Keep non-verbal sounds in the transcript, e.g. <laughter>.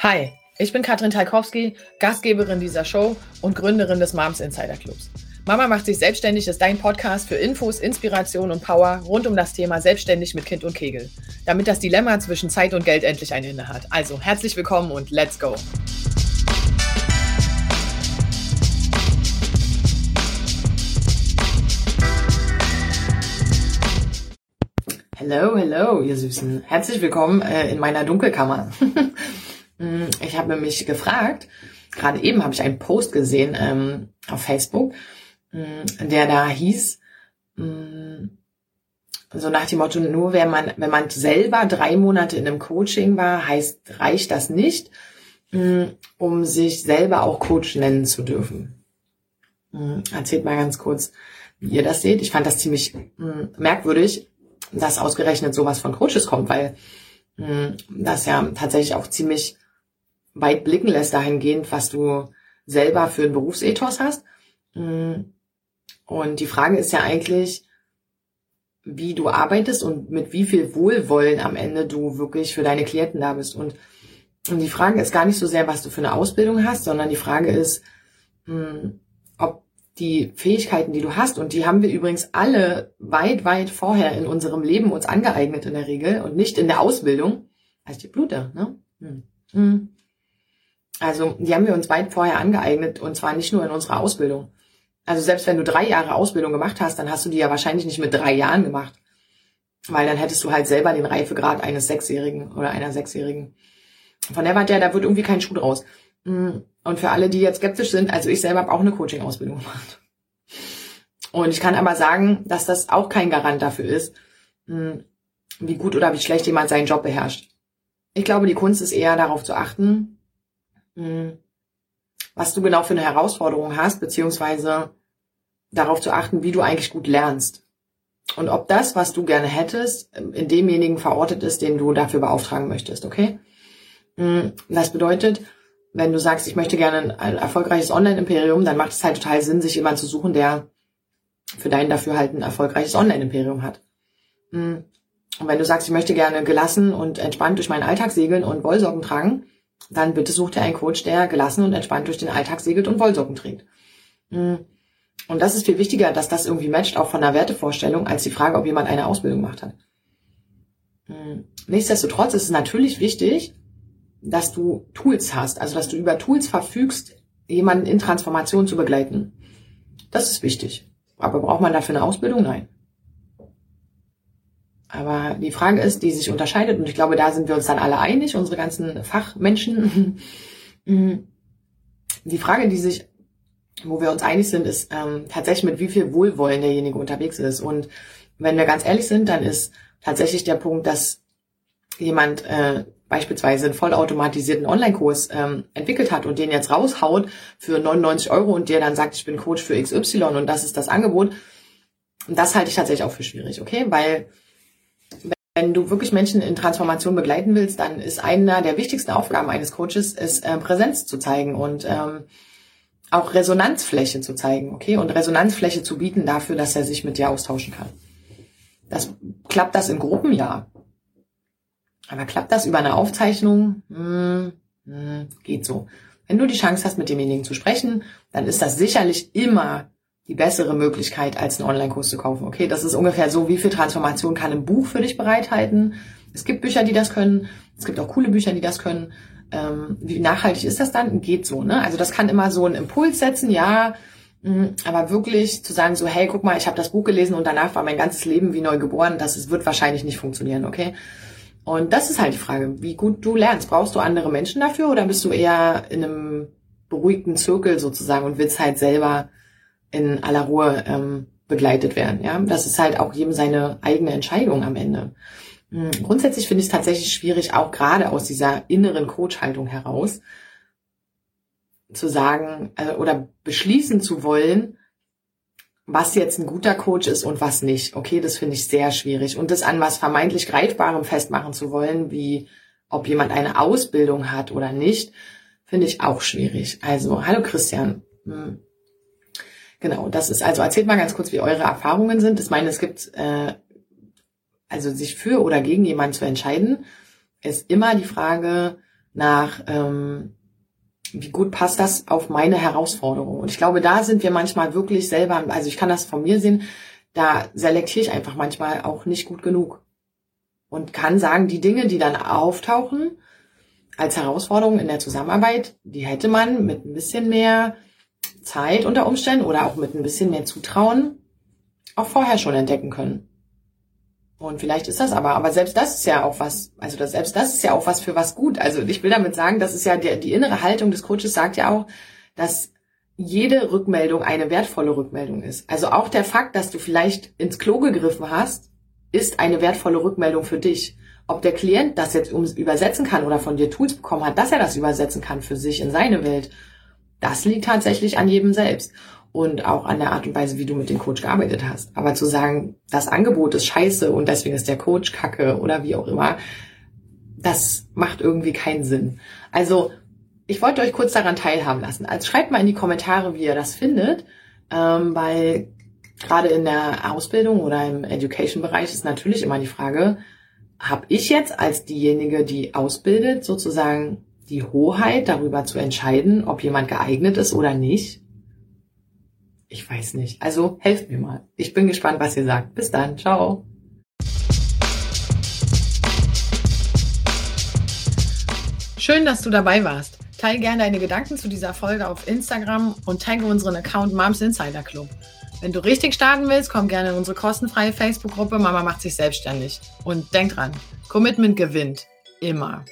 Hi, ich bin Katrin Talkowski, Gastgeberin dieser Show und Gründerin des Moms Insider Clubs. Mama macht sich selbstständig ist dein Podcast für Infos, Inspiration und Power rund um das Thema selbstständig mit Kind und Kegel, damit das Dilemma zwischen Zeit und Geld endlich ein Ende hat. Also herzlich willkommen und let's go. Hello, hello, ihr Süßen. Herzlich willkommen äh, in meiner Dunkelkammer. <laughs> Mm, ich habe mich gefragt, gerade eben habe ich einen Post gesehen ähm, auf Facebook, mm, der da hieß, mm, so nach dem Motto, nur wenn man, wenn man selber drei Monate in einem Coaching war, heißt, reicht das nicht, um sich selber auch Coach nennen zu dürfen. Erzählt mal ganz kurz, wie ihr das seht. Ich fand das ziemlich merkwürdig, dass ausgerechnet sowas von Coaches kommt, weil das ja tatsächlich auch ziemlich weit blicken lässt dahingehend, was du selber für ein Berufsethos hast. Mm. Und die Frage ist ja eigentlich, wie du arbeitest und mit wie viel Wohlwollen am Ende du wirklich für deine Klienten da bist. Und, und die Frage ist gar nicht so sehr, was du für eine Ausbildung hast, sondern die Frage ist, mm, ob die Fähigkeiten, die du hast, und die haben wir übrigens alle weit, weit vorher in unserem Leben uns angeeignet in der Regel und nicht in der Ausbildung, als die Blute, ne? Hm. Also die haben wir uns weit vorher angeeignet und zwar nicht nur in unserer Ausbildung. Also selbst wenn du drei Jahre Ausbildung gemacht hast, dann hast du die ja wahrscheinlich nicht mit drei Jahren gemacht. Weil dann hättest du halt selber den Reifegrad eines Sechsjährigen oder einer Sechsjährigen. Von der Warte her, da wird irgendwie kein Schuh draus. Mm, und für alle, die jetzt skeptisch sind, also ich selber habe auch eine Coaching-Ausbildung gemacht. Und ich kann aber sagen, dass das auch kein Garant dafür ist, mm, wie gut oder wie schlecht jemand seinen Job beherrscht. Ich glaube, die Kunst ist eher darauf zu achten, hm. Was du genau für eine Herausforderung hast, beziehungsweise darauf zu achten, wie du eigentlich gut lernst. Und ob das, was du gerne hättest, in demjenigen verortet ist, den du dafür beauftragen möchtest, okay? Hm. Das bedeutet, wenn du sagst, ich möchte gerne ein erfolgreiches Online-Imperium, dann macht es halt total Sinn, sich jemanden zu suchen, der für dein Dafürhalten ein erfolgreiches Online-Imperium hat. Hm. Und wenn du sagst, ich möchte gerne gelassen und entspannt durch meinen Alltag segeln und Wollsocken tragen, dann bitte such dir einen Coach, der gelassen und entspannt durch den Alltag segelt und Wollsocken trägt. Mm. Und das ist viel wichtiger, dass das irgendwie matcht, auch von der Wertevorstellung, als die Frage, ob jemand eine Ausbildung gemacht hat. Mm. Nichtsdestotrotz ist es natürlich wichtig, dass du Tools hast, also dass du über Tools verfügst, jemanden in Transformation zu begleiten. Das ist wichtig. Aber braucht man dafür eine Ausbildung? Nein. Aber die Frage ist, die sich unterscheidet, und ich glaube, da sind wir uns dann alle einig, unsere ganzen Fachmenschen. <laughs> die Frage, die sich, wo wir uns einig sind, ist ähm, tatsächlich mit wie viel Wohlwollen derjenige unterwegs ist. Und wenn wir ganz ehrlich sind, dann ist tatsächlich der Punkt, dass jemand äh, beispielsweise einen vollautomatisierten Online-Kurs ähm, entwickelt hat und den jetzt raushaut für 99 Euro und der dann sagt, ich bin Coach für XY und das ist das Angebot. Und das halte ich tatsächlich auch für schwierig, okay? Weil wenn du wirklich Menschen in Transformation begleiten willst, dann ist einer der wichtigsten Aufgaben eines Coaches, ist äh, Präsenz zu zeigen und ähm, auch Resonanzfläche zu zeigen, okay? Und Resonanzfläche zu bieten dafür, dass er sich mit dir austauschen kann. Das klappt das in Gruppen, ja. Aber klappt das über eine Aufzeichnung? Hm, hm, geht so. Wenn du die Chance hast, mit demjenigen zu sprechen, dann ist das sicherlich immer die bessere Möglichkeit, als einen Online-Kurs zu kaufen. Okay, das ist ungefähr so, wie viel Transformation kann ein Buch für dich bereithalten. Es gibt Bücher, die das können. Es gibt auch coole Bücher, die das können. Ähm, wie nachhaltig ist das dann? Geht so, ne? Also das kann immer so einen Impuls setzen, ja. Mm, aber wirklich zu sagen so, hey, guck mal, ich habe das Buch gelesen und danach war mein ganzes Leben wie neu geboren, das wird wahrscheinlich nicht funktionieren, okay? Und das ist halt die Frage, wie gut du lernst. Brauchst du andere Menschen dafür oder bist du eher in einem beruhigten Zirkel sozusagen und willst halt selber in aller Ruhe ähm, begleitet werden. Ja, das ist halt auch jedem seine eigene Entscheidung am Ende. Hm, grundsätzlich finde ich es tatsächlich schwierig, auch gerade aus dieser inneren Coach-Haltung heraus zu sagen äh, oder beschließen zu wollen, was jetzt ein guter Coach ist und was nicht. Okay, das finde ich sehr schwierig. Und das an was vermeintlich Greifbarem festmachen zu wollen, wie ob jemand eine Ausbildung hat oder nicht, finde ich auch schwierig. Also, hallo Christian. Hm. Genau, das ist, also erzählt mal ganz kurz, wie eure Erfahrungen sind. Ich meine, es gibt, äh, also sich für oder gegen jemanden zu entscheiden, ist immer die Frage, nach, ähm, wie gut passt das auf meine Herausforderung. Und ich glaube, da sind wir manchmal wirklich selber, also ich kann das von mir sehen, da selektiere ich einfach manchmal auch nicht gut genug. Und kann sagen, die Dinge, die dann auftauchen als Herausforderung in der Zusammenarbeit, die hätte man mit ein bisschen mehr Zeit unter Umständen oder auch mit ein bisschen mehr Zutrauen auch vorher schon entdecken können. Und vielleicht ist das aber, aber selbst das ist ja auch was, also das, selbst das ist ja auch was für was gut. Also ich will damit sagen, das ist ja der, die innere Haltung des Coaches sagt ja auch, dass jede Rückmeldung eine wertvolle Rückmeldung ist. Also auch der Fakt, dass du vielleicht ins Klo gegriffen hast, ist eine wertvolle Rückmeldung für dich. Ob der Klient das jetzt übersetzen kann oder von dir Tools bekommen hat, dass er das übersetzen kann für sich in seine Welt, das liegt tatsächlich an jedem selbst und auch an der Art und Weise, wie du mit dem Coach gearbeitet hast. Aber zu sagen, das Angebot ist scheiße und deswegen ist der Coach kacke oder wie auch immer, das macht irgendwie keinen Sinn. Also ich wollte euch kurz daran teilhaben lassen. Also schreibt mal in die Kommentare, wie ihr das findet, ähm, weil gerade in der Ausbildung oder im Education-Bereich ist natürlich immer die Frage, habe ich jetzt als diejenige, die ausbildet, sozusagen die Hoheit darüber zu entscheiden, ob jemand geeignet ist oder nicht? Ich weiß nicht. Also helft mir mal. Ich bin gespannt, was ihr sagt. Bis dann. Ciao. Schön, dass du dabei warst. Teile gerne deine Gedanken zu dieser Folge auf Instagram und tagge unseren Account Moms Insider Club. Wenn du richtig starten willst, komm gerne in unsere kostenfreie Facebook-Gruppe Mama macht sich selbstständig. Und denk dran, Commitment gewinnt. Immer.